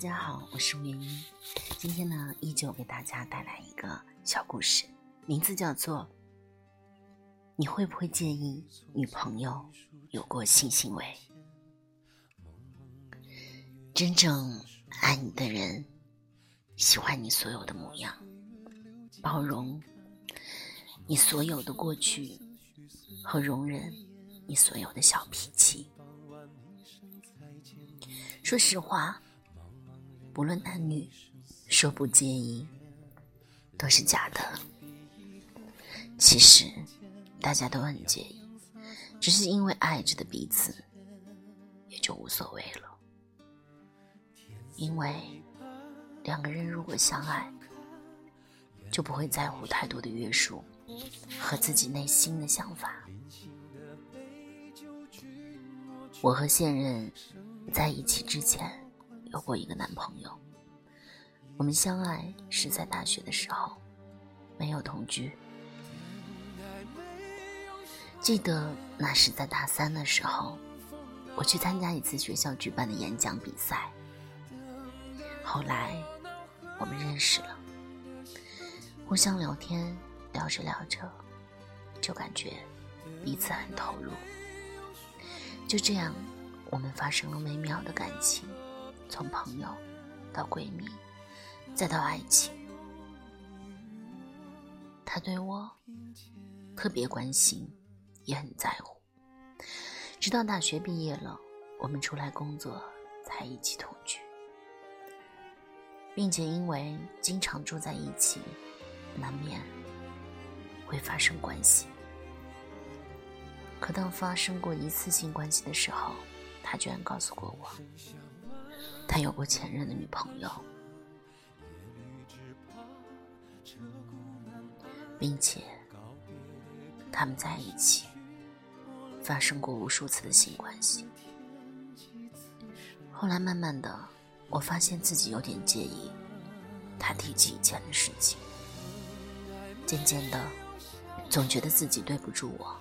大家好，我是吴元英。今天呢，依旧给大家带来一个小故事，名字叫做《你会不会介意女朋友有过性行为》？真正爱你的人，喜欢你所有的模样，包容你所有的过去，和容忍你所有的小脾气。说实话。不论男女，说不介意都是假的。其实大家都很介意，只是因为爱着的彼此，也就无所谓了。因为两个人如果相爱，就不会在乎太多的约束和自己内心的想法。我和现任在一起之前。有过一个男朋友，我们相爱是在大学的时候，没有同居。记得那是在大三的时候，我去参加一次学校举办的演讲比赛。后来我们认识了，互相聊天，聊着聊着，就感觉彼此很投入。就这样，我们发生了微妙的感情。从朋友到闺蜜，再到爱情，他对我特别关心，也很在乎。直到大学毕业了，我们出来工作，才一起同居，并且因为经常住在一起，难免会发生关系。可当发生过一次性关系的时候，他居然告诉过我。他有过前任的女朋友，并且他们在一起发生过无数次的性关系。后来慢慢的，我发现自己有点介意他提起以前的事情，渐渐的，总觉得自己对不住我。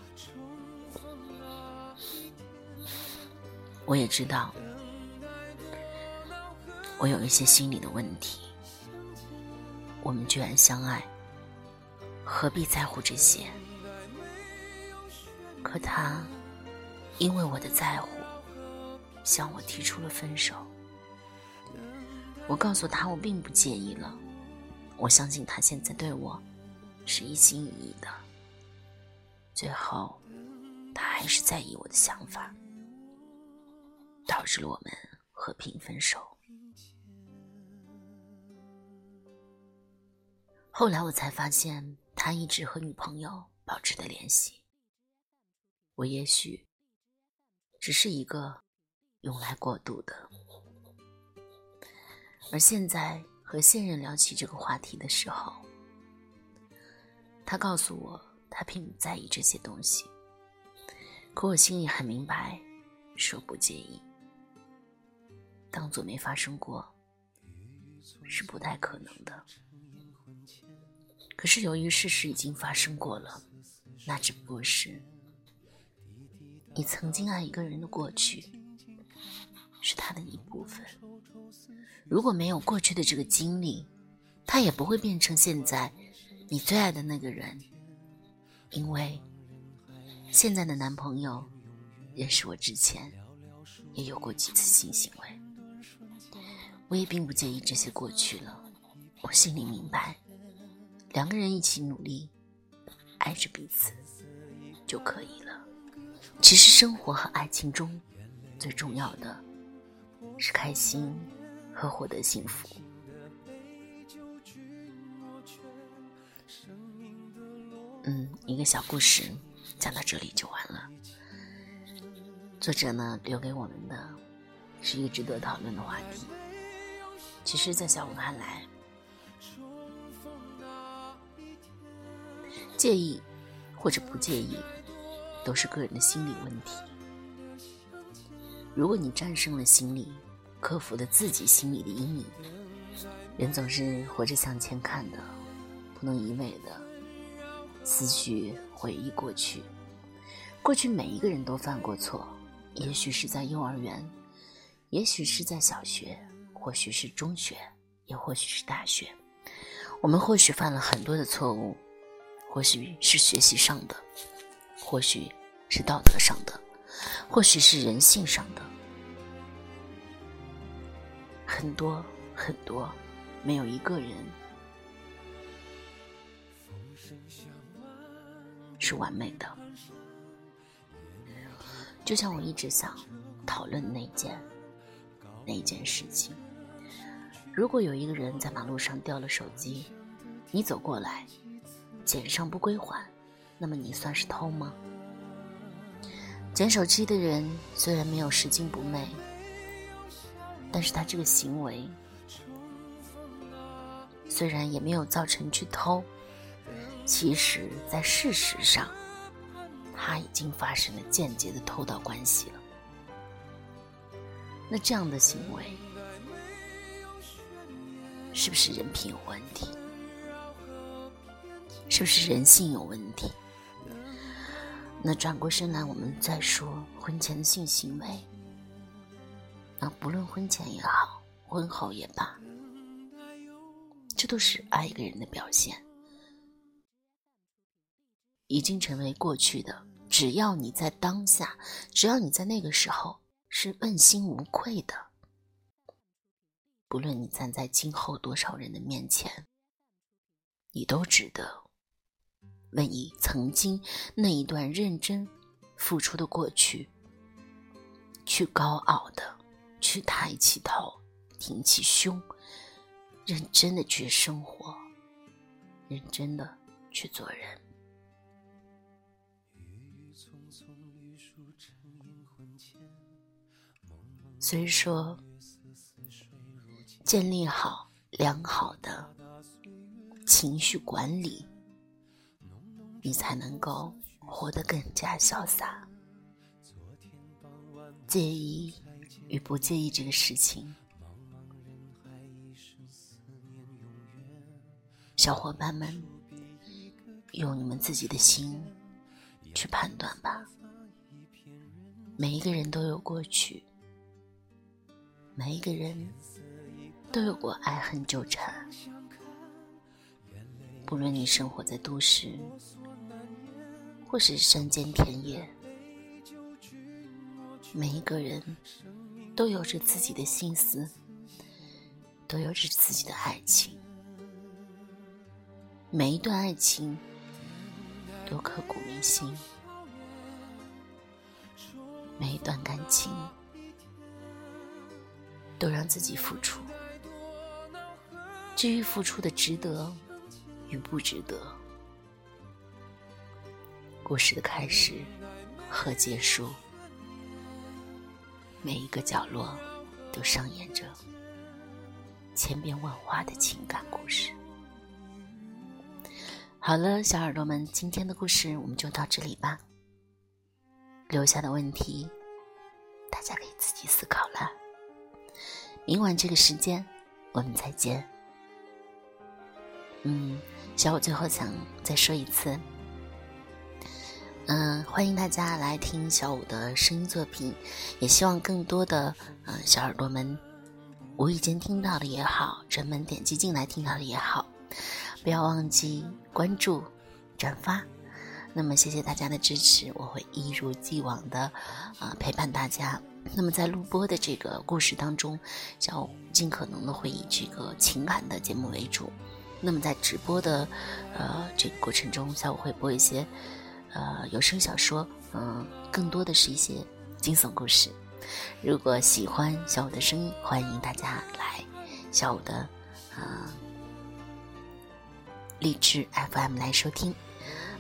我也知道。我有一些心理的问题，我们居然相爱，何必在乎这些？可他因为我的在乎，向我提出了分手。我告诉他我并不介意了，我相信他现在对我是一心一意的。最后，他还是在意我的想法，导致了我们和平分手。后来我才发现，他一直和女朋友保持的联系。我也许只是一个用来过渡的。而现在和现任聊起这个话题的时候，他告诉我，他并不在意这些东西。可我心里很明白，说不介意，当做没发生过，是不太可能的。可是由于事实已经发生过了，那只不过是你曾经爱一个人的过去，是他的一部分。如果没有过去的这个经历，他也不会变成现在你最爱的那个人。因为现在的男朋友认识我之前，也有过几次性行为，我也并不介意这些过去了。我心里明白。两个人一起努力，爱着彼此就可以了。其实生活和爱情中最重要的是开心和获得幸福。嗯，一个小故事讲到这里就完了。作者呢留给我们的是一个值得讨论的话题。其实，在小五看来。介意或者不介意，都是个人的心理问题。如果你战胜了心理，克服了自己心里的阴影，人总是活着向前看的，不能一味的思绪回忆过去。过去每一个人都犯过错，也许是在幼儿园，也许是在小学，或许是中学，也或许是大学，我们或许犯了很多的错误，或许是学习上的，或许是道德上的，或许是人性上的，很多很多，没有一个人是完美的。就像我一直想讨论那件那件事情。如果有一个人在马路上掉了手机，你走过来捡上不归还，那么你算是偷吗？捡手机的人虽然没有拾金不昧，但是他这个行为虽然也没有造成去偷，其实在事实上他已经发生了间接的偷盗关系了。那这样的行为。是不是人品有问题？是不是人性有问题？那转过身来，我们再说婚前的性行为。那不论婚前也好，婚后也罢，这都是爱一个人的表现，已经成为过去的。只要你在当下，只要你在那个时候是问心无愧的。不论你站在今后多少人的面前，你都值得为你曾经那一段认真付出的过去，去高傲的，去抬起头，挺起胸，认真的去生活，认真的去做人。所以说。建立好良好的情绪管理，你才能够活得更加潇洒。介意与不介意这个事情，小伙伴们用你们自己的心去判断吧。每一个人都有过去，每一个人。都有过爱恨纠缠，不论你生活在都市，或是山间田野，每一个人都有着自己的心思，都有着自己的爱情，每一段爱情都刻骨铭心，每一段感情都让自己付出。至于付出的值得与不值得，故事的开始和结束，每一个角落都上演着千变万化的情感故事。好了，小耳朵们，今天的故事我们就到这里吧。留下的问题，大家可以自己思考了。明晚这个时间，我们再见。嗯，小五最后想再说一次，嗯，欢迎大家来听小五的声音作品，也希望更多的嗯小耳朵们无意间听到的也好，专门点击进来听到的也好，不要忘记关注、转发。那么谢谢大家的支持，我会一如既往的啊陪伴大家。那么在录播的这个故事当中，小五尽可能的会以这个情感的节目为主。那么在直播的，呃，这个过程中，小五会播一些，呃，有声小说，嗯，更多的是一些惊悚故事。如果喜欢小五的声音，欢迎大家来小五的，啊，荔枝 FM 来收听。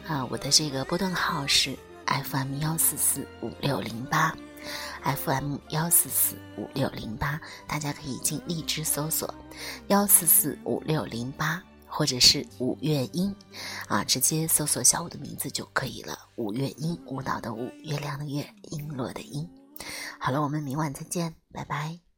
啊，我的这个波段号是 FM 幺四四五六零八，FM 幺四四五六零八，大家可以进荔枝搜索幺四四五六零八。或者是五月音，啊，直接搜索小五的名字就可以了。五月音，舞蹈的舞，月亮的月，璎珞的璎。好了，我们明晚再见，拜拜。